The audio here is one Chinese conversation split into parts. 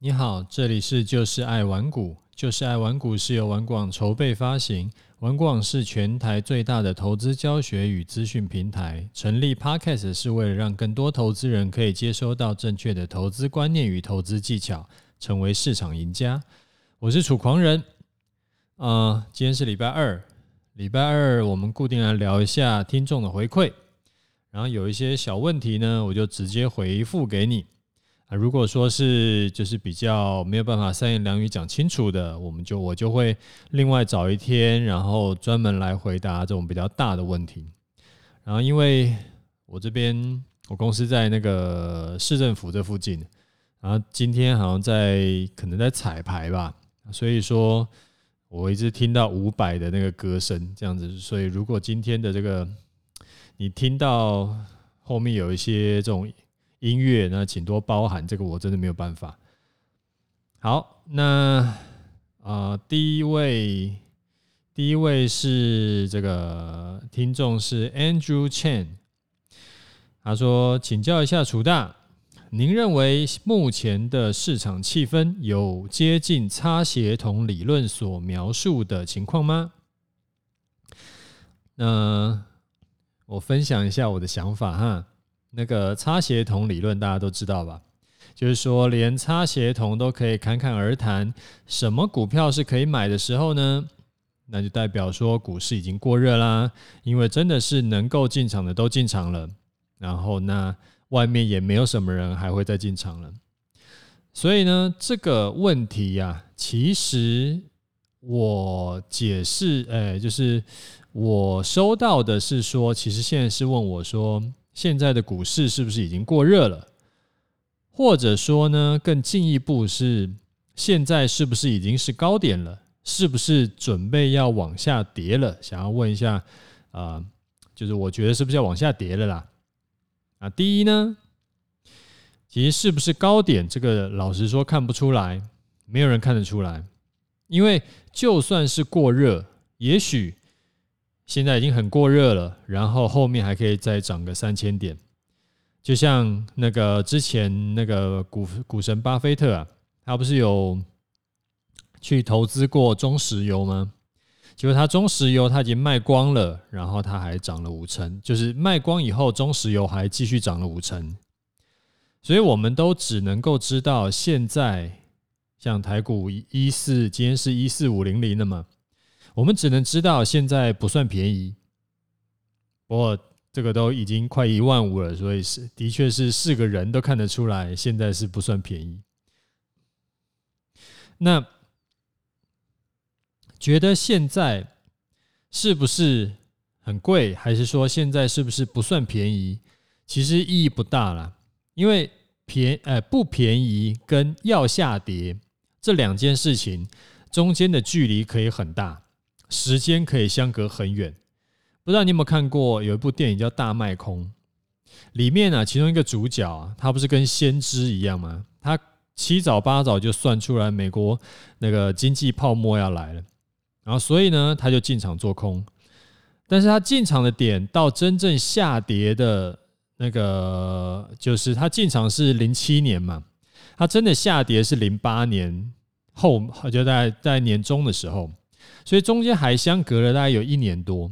你好，这里是就是爱玩股，就是爱玩股是由玩广筹备发行，玩广是全台最大的投资教学与资讯平台。成立 Podcast 是为了让更多投资人可以接收到正确的投资观念与投资技巧，成为市场赢家。我是楚狂人，啊、今天是礼拜二，礼拜二我们固定来聊一下听众的回馈，然后有一些小问题呢，我就直接回复给你。啊，如果说是就是比较没有办法三言两语讲清楚的，我们就我就会另外找一天，然后专门来回答这种比较大的问题。然后因为我这边我公司在那个市政府这附近，然后今天好像在可能在彩排吧，所以说我一直听到伍佰的那个歌声这样子，所以如果今天的这个你听到后面有一些这种。音乐，那请多包涵，这个我真的没有办法。好，那啊、呃，第一位，第一位是这个听众是 Andrew Chen，他说：“请教一下楚大，您认为目前的市场气氛有接近擦鞋同理论所描述的情况吗？”那我分享一下我的想法哈。那个擦鞋童理论大家都知道吧？就是说，连擦鞋童都可以侃侃而谈，什么股票是可以买的时候呢？那就代表说股市已经过热啦，因为真的是能够进场的都进场了，然后那外面也没有什么人还会再进场了。所以呢，这个问题呀、其实我解释，哎，就是我收到的是说，其实现在是问我说。现在的股市是不是已经过热了？或者说呢，更进一步是现在是不是已经是高点了？是不是准备要往下跌了？想要问一下，啊、呃，就是我觉得是不是要往下跌了啦？啊，第一呢，其实是不是高点，这个老实说看不出来，没有人看得出来，因为就算是过热，也许。现在已经很过热了，然后后面还可以再涨个三千点，就像那个之前那个股股神巴菲特啊，他不是有去投资过中石油吗？结果他中石油他已经卖光了，然后他还涨了五成，就是卖光以后，中石油还继续涨了五成。所以我们都只能够知道，现在像台股一四，今天是一四五零零的嘛。我们只能知道现在不算便宜，不过这个都已经快一万五了，所以是的确是是个人都看得出来，现在是不算便宜。那觉得现在是不是很贵，还是说现在是不是不算便宜？其实意义不大了，因为便呃不便宜跟要下跌这两件事情中间的距离可以很大。时间可以相隔很远，不知道你有没有看过有一部电影叫《大卖空》，里面、啊，其中一个主角啊，他不是跟先知一样吗？他七早八早就算出来美国那个经济泡沫要来了，然后所以呢，他就进场做空，但是他进场的点到真正下跌的那个，就是他进场是零七年嘛，他真的下跌是零八年后，就在在年中的时候。所以中间还相隔了大概有一年多，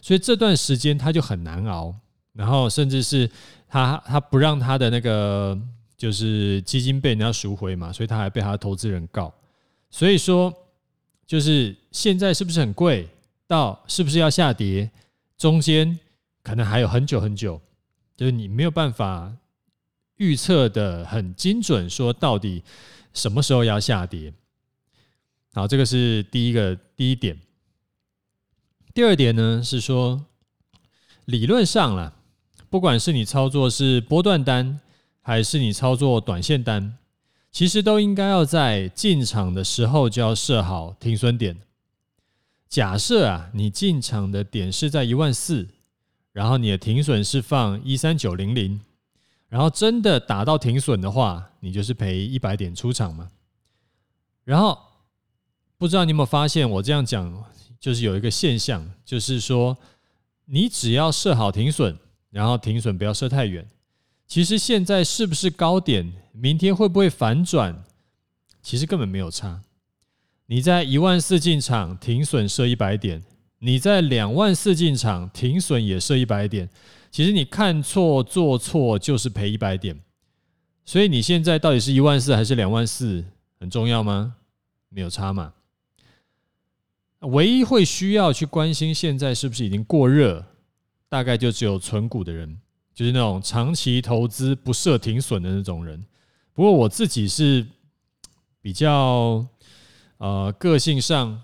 所以这段时间他就很难熬，然后甚至是他他不让他的那个就是基金被人家赎回嘛，所以他还被他的投资人告。所以说，就是现在是不是很贵？到是不是要下跌？中间可能还有很久很久，就是你没有办法预测的很精准，说到底什么时候要下跌。好，这个是第一个第一点。第二点呢是说，理论上啦，不管是你操作是波段单，还是你操作短线单，其实都应该要在进场的时候就要设好停损点。假设啊，你进场的点是在一万四，然后你的停损是放一三九零零，然后真的打到停损的话，你就是赔一百点出场嘛，然后。不知道你有没有发现，我这样讲就是有一个现象，就是说你只要设好停损，然后停损不要设太远。其实现在是不是高点？明天会不会反转？其实根本没有差。你在一万四进场，停损设一百点；你在两万四进场，停损也设一百点。其实你看错做错就是赔一百点。所以你现在到底是一万四还是两万四，很重要吗？没有差嘛。唯一会需要去关心现在是不是已经过热，大概就只有存股的人，就是那种长期投资不设停损的那种人。不过我自己是比较呃个性上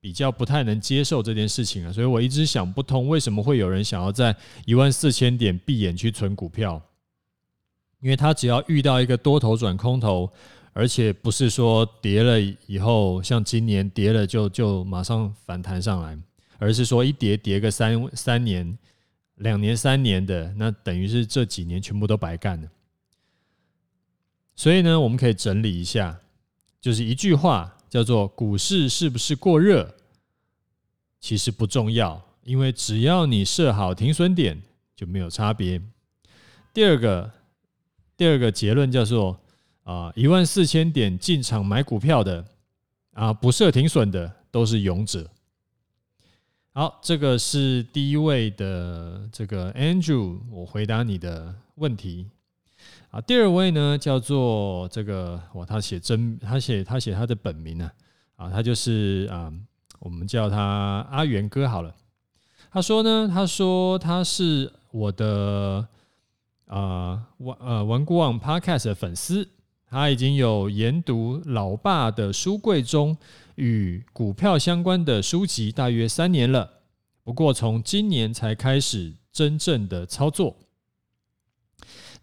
比较不太能接受这件事情啊，所以我一直想不通为什么会有人想要在一万四千点闭眼去存股票，因为他只要遇到一个多头转空头。而且不是说跌了以后，像今年跌了就就马上反弹上来，而是说一跌跌个三三年、两年、三年的，那等于是这几年全部都白干了。所以呢，我们可以整理一下，就是一句话叫做“股市是不是过热”，其实不重要，因为只要你设好停损点就没有差别。第二个，第二个结论叫做。啊，一万四千点进场买股票的啊，不设停损的都是勇者。好，这个是第一位的这个 Andrew，我回答你的问题。啊，第二位呢叫做这个哇，他写真，他写他写他的本名呢啊，他就是啊，我们叫他阿元哥好了。他说呢，他说他是我的啊玩呃玩股网 Podcast 的粉丝。他已经有研读老爸的书柜中与股票相关的书籍大约三年了，不过从今年才开始真正的操作，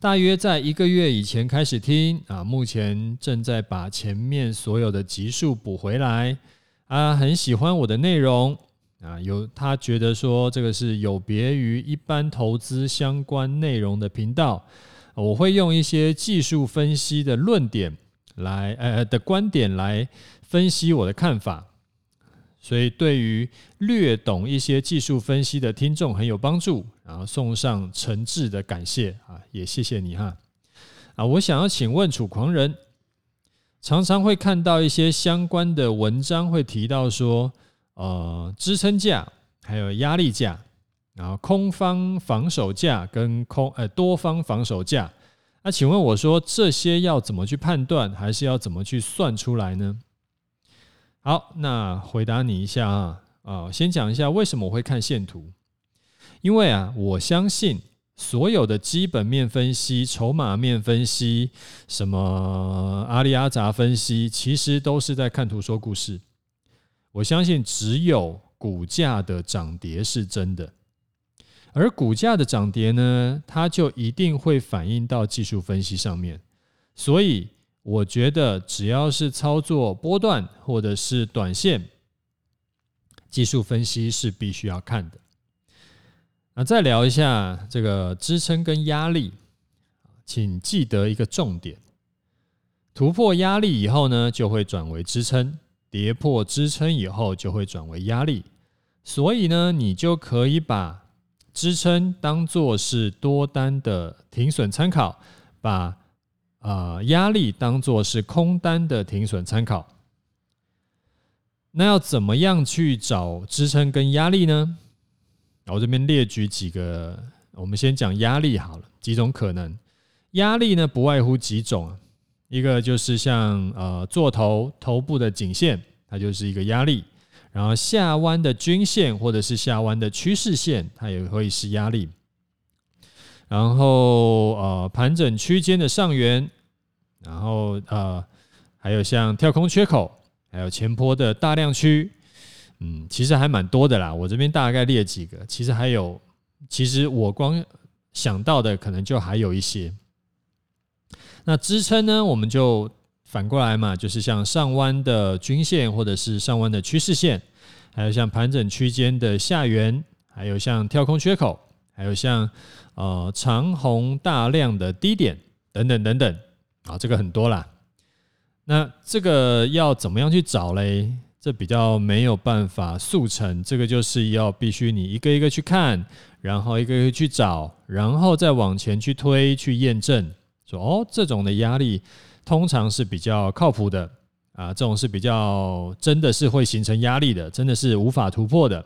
大约在一个月以前开始听啊，目前正在把前面所有的集数补回来啊，很喜欢我的内容啊，有他觉得说这个是有别于一般投资相关内容的频道。我会用一些技术分析的论点来，呃的观点来分析我的看法，所以对于略懂一些技术分析的听众很有帮助。然后送上诚挚的感谢啊，也谢谢你哈。啊，我想要请问楚狂人，常常会看到一些相关的文章会提到说，呃，支撑价还有压力价。然后空方防守价跟空呃多方防守价，那请问我说这些要怎么去判断，还是要怎么去算出来呢？好，那回答你一下啊啊，先讲一下为什么我会看线图，因为啊，我相信所有的基本面分析、筹码面分析、什么阿里阿杂分析，其实都是在看图说故事。我相信只有股价的涨跌是真的。而股价的涨跌呢，它就一定会反映到技术分析上面。所以，我觉得只要是操作波段或者是短线，技术分析是必须要看的。那再聊一下这个支撑跟压力，请记得一个重点：突破压力以后呢，就会转为支撑；跌破支撑以后，就会转为压力。所以呢，你就可以把支撑当做是多单的停损参考，把啊压力当做是空单的停损参考。那要怎么样去找支撑跟压力呢？我这边列举几个，我们先讲压力好了，几种可能。压力呢，不外乎几种，一个就是像呃做头头部的颈线，它就是一个压力。然后下弯的均线或者是下弯的趋势线，它也会是压力。然后呃盘整区间的上缘，然后呃还有像跳空缺口，还有前坡的大量区，嗯，其实还蛮多的啦。我这边大概列几个，其实还有，其实我光想到的可能就还有一些。那支撑呢，我们就。反过来嘛，就是像上弯的均线，或者是上弯的趋势线，还有像盘整区间的下缘，还有像跳空缺口，还有像呃长红大量的低点等等等等啊，这个很多啦。那这个要怎么样去找嘞？这比较没有办法速成，这个就是要必须你一个一个去看，然后一个一个去找，然后再往前去推去验证，说哦这种的压力。通常是比较靠谱的啊，这种是比较真的是会形成压力的，真的是无法突破的。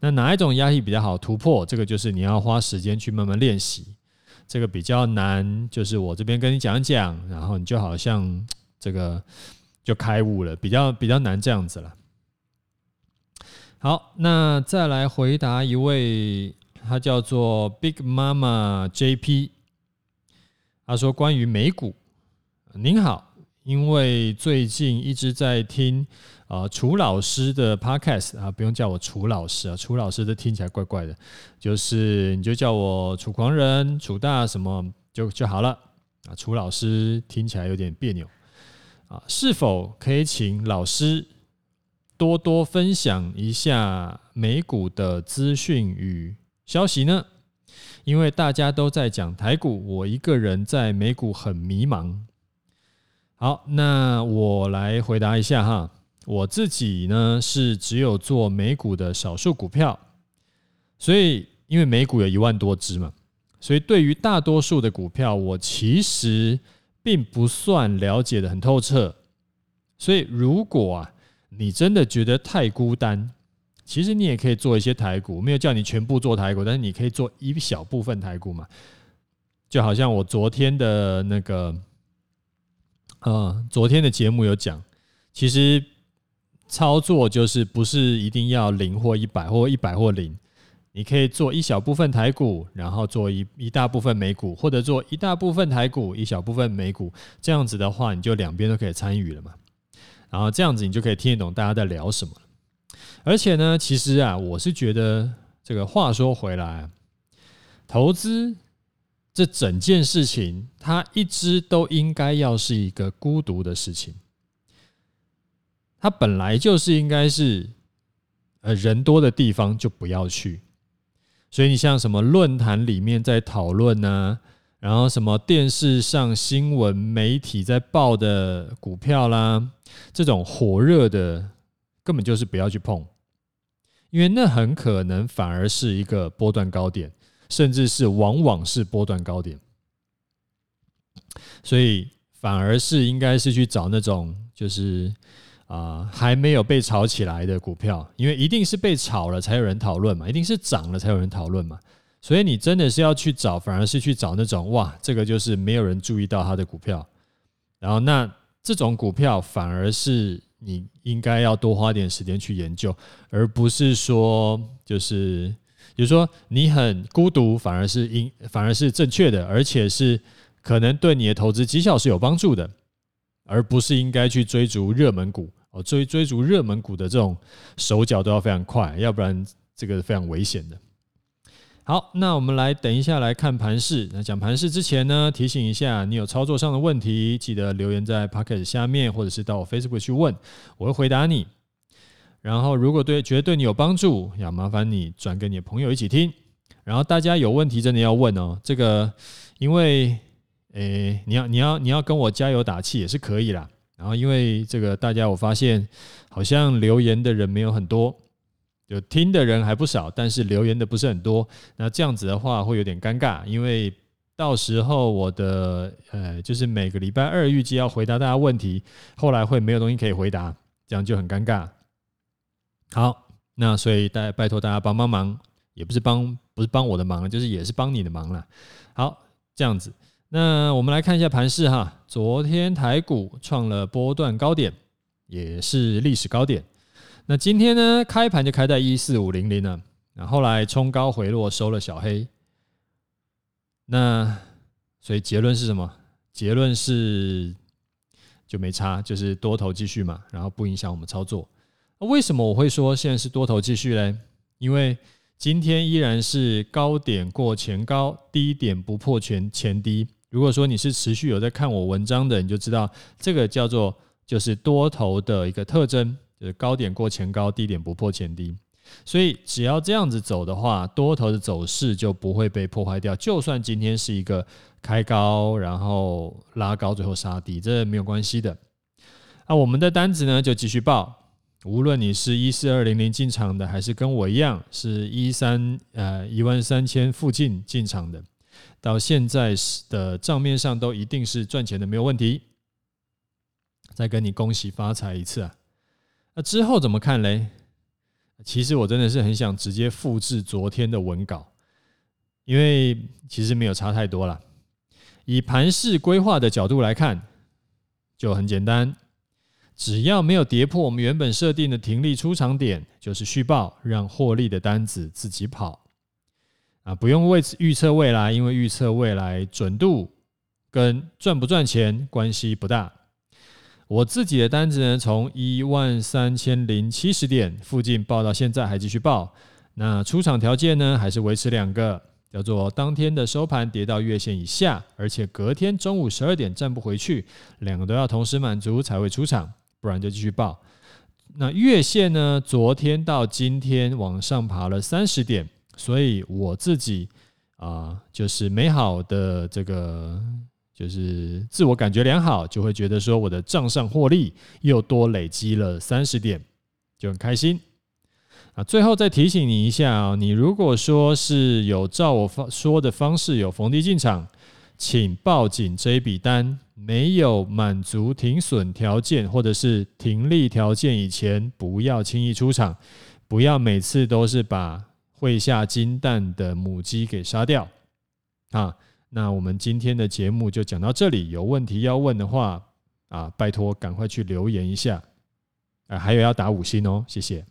那哪一种压力比较好突破？这个就是你要花时间去慢慢练习。这个比较难，就是我这边跟你讲讲，然后你就好像这个就开悟了，比较比较难这样子了。好，那再来回答一位，他叫做 Big Mama JP，他说关于美股，您好，因为最近一直在听啊楚老师的 Podcast 啊，不用叫我楚老师啊，楚老师都听起来怪怪的，就是你就叫我楚狂人、楚大什么就就好了啊，楚老师听起来有点别扭啊，是否可以请老师？多多分享一下美股的资讯与消息呢？因为大家都在讲台股，我一个人在美股很迷茫。好，那我来回答一下哈。我自己呢是只有做美股的少数股票，所以因为美股有一万多只嘛，所以对于大多数的股票，我其实并不算了解得很透彻。所以如果啊。你真的觉得太孤单，其实你也可以做一些台股，没有叫你全部做台股，但是你可以做一小部分台股嘛。就好像我昨天的那个，呃，昨天的节目有讲，其实操作就是不是一定要零或一百或一百或零，你可以做一小部分台股，然后做一一大部分美股，或者做一大部分台股，一小部分美股，这样子的话，你就两边都可以参与了嘛。然后这样子你就可以听得懂大家在聊什么。而且呢，其实啊，我是觉得这个话说回来，投资这整件事情，它一直都应该要是一个孤独的事情。它本来就是应该是，呃，人多的地方就不要去。所以你像什么论坛里面在讨论呢？然后什么电视上新闻媒体在报的股票啦，这种火热的根本就是不要去碰，因为那很可能反而是一个波段高点，甚至是往往是波段高点，所以反而是应该是去找那种就是啊还没有被炒起来的股票，因为一定是被炒了才有人讨论嘛，一定是涨了才有人讨论嘛。所以你真的是要去找，反而是去找那种哇，这个就是没有人注意到它的股票，然后那这种股票反而是你应该要多花点时间去研究，而不是说就是，比如说你很孤独，反而是应反而是正确的，而且是可能对你的投资绩效是有帮助的，而不是应该去追逐热门股哦，追追逐热门股的这种手脚都要非常快，要不然这个是非常危险的。好，那我们来等一下来看盘势。那讲盘势之前呢，提醒一下，你有操作上的问题，记得留言在 Pocket 下面，或者是到我 Facebook 去问，我会回答你。然后，如果对觉得对你有帮助，要麻烦你转给你的朋友一起听。然后，大家有问题真的要问哦。这个，因为，诶，你要你要你要跟我加油打气也是可以啦。然后，因为这个大家我发现好像留言的人没有很多。就听的人还不少，但是留言的不是很多。那这样子的话会有点尴尬，因为到时候我的呃，就是每个礼拜二预计要回答大家问题，后来会没有东西可以回答，这样就很尴尬。好，那所以大家拜托大家帮帮忙，也不是帮不是帮我的忙，就是也是帮你的忙了。好，这样子，那我们来看一下盘势哈。昨天台股创了波段高点，也是历史高点。那今天呢，开盘就开在一四五零零了，然后来冲高回落，收了小黑。那所以结论是什么？结论是就没差，就是多头继续嘛，然后不影响我们操作。为什么我会说现在是多头继续嘞？因为今天依然是高点过前高，低点不破前前低。如果说你是持续有在看我文章的，你就知道这个叫做就是多头的一个特征。就是高点过前高，低点不破前低，所以只要这样子走的话，多头的走势就不会被破坏掉。就算今天是一个开高，然后拉高，最后杀低，这没有关系的。那我们的单子呢，就继续报。无论你是一四二零零进场的，还是跟我一样是一三呃一万三千附近进场的，到现在的账面上都一定是赚钱的，没有问题。再跟你恭喜发财一次啊。那之后怎么看嘞？其实我真的是很想直接复制昨天的文稿，因为其实没有差太多了。以盘势规划的角度来看，就很简单，只要没有跌破我们原本设定的停利出场点，就是续报，让获利的单子自己跑啊，不用为此预测未来，因为预测未来准度跟赚不赚钱关系不大。我自己的单子呢，从一万三千零七十点附近报到现在还继续报，那出场条件呢，还是维持两个。叫做当天的收盘跌到月线以下，而且隔天中午十二点站不回去，两个都要同时满足才会出场，不然就继续报。那月线呢？昨天到今天往上爬了三十点，所以我自己啊、就是美好的这个，就是自我感觉良好，就会觉得说我的账上获利又多累积了三十点，就很开心。啊，最后再提醒你一下啊，你如果说是有照我方说的方式有逢低进场，请抱紧这一笔单，没有满足停损条件或者是停利条件以前，不要轻易出场，不要每次都是把会下金蛋的母鸡给杀掉。啊，那我们今天的节目就讲到这里，有问题要问的话啊，拜托赶快去留言一下，啊，还有要打五星哦，谢谢。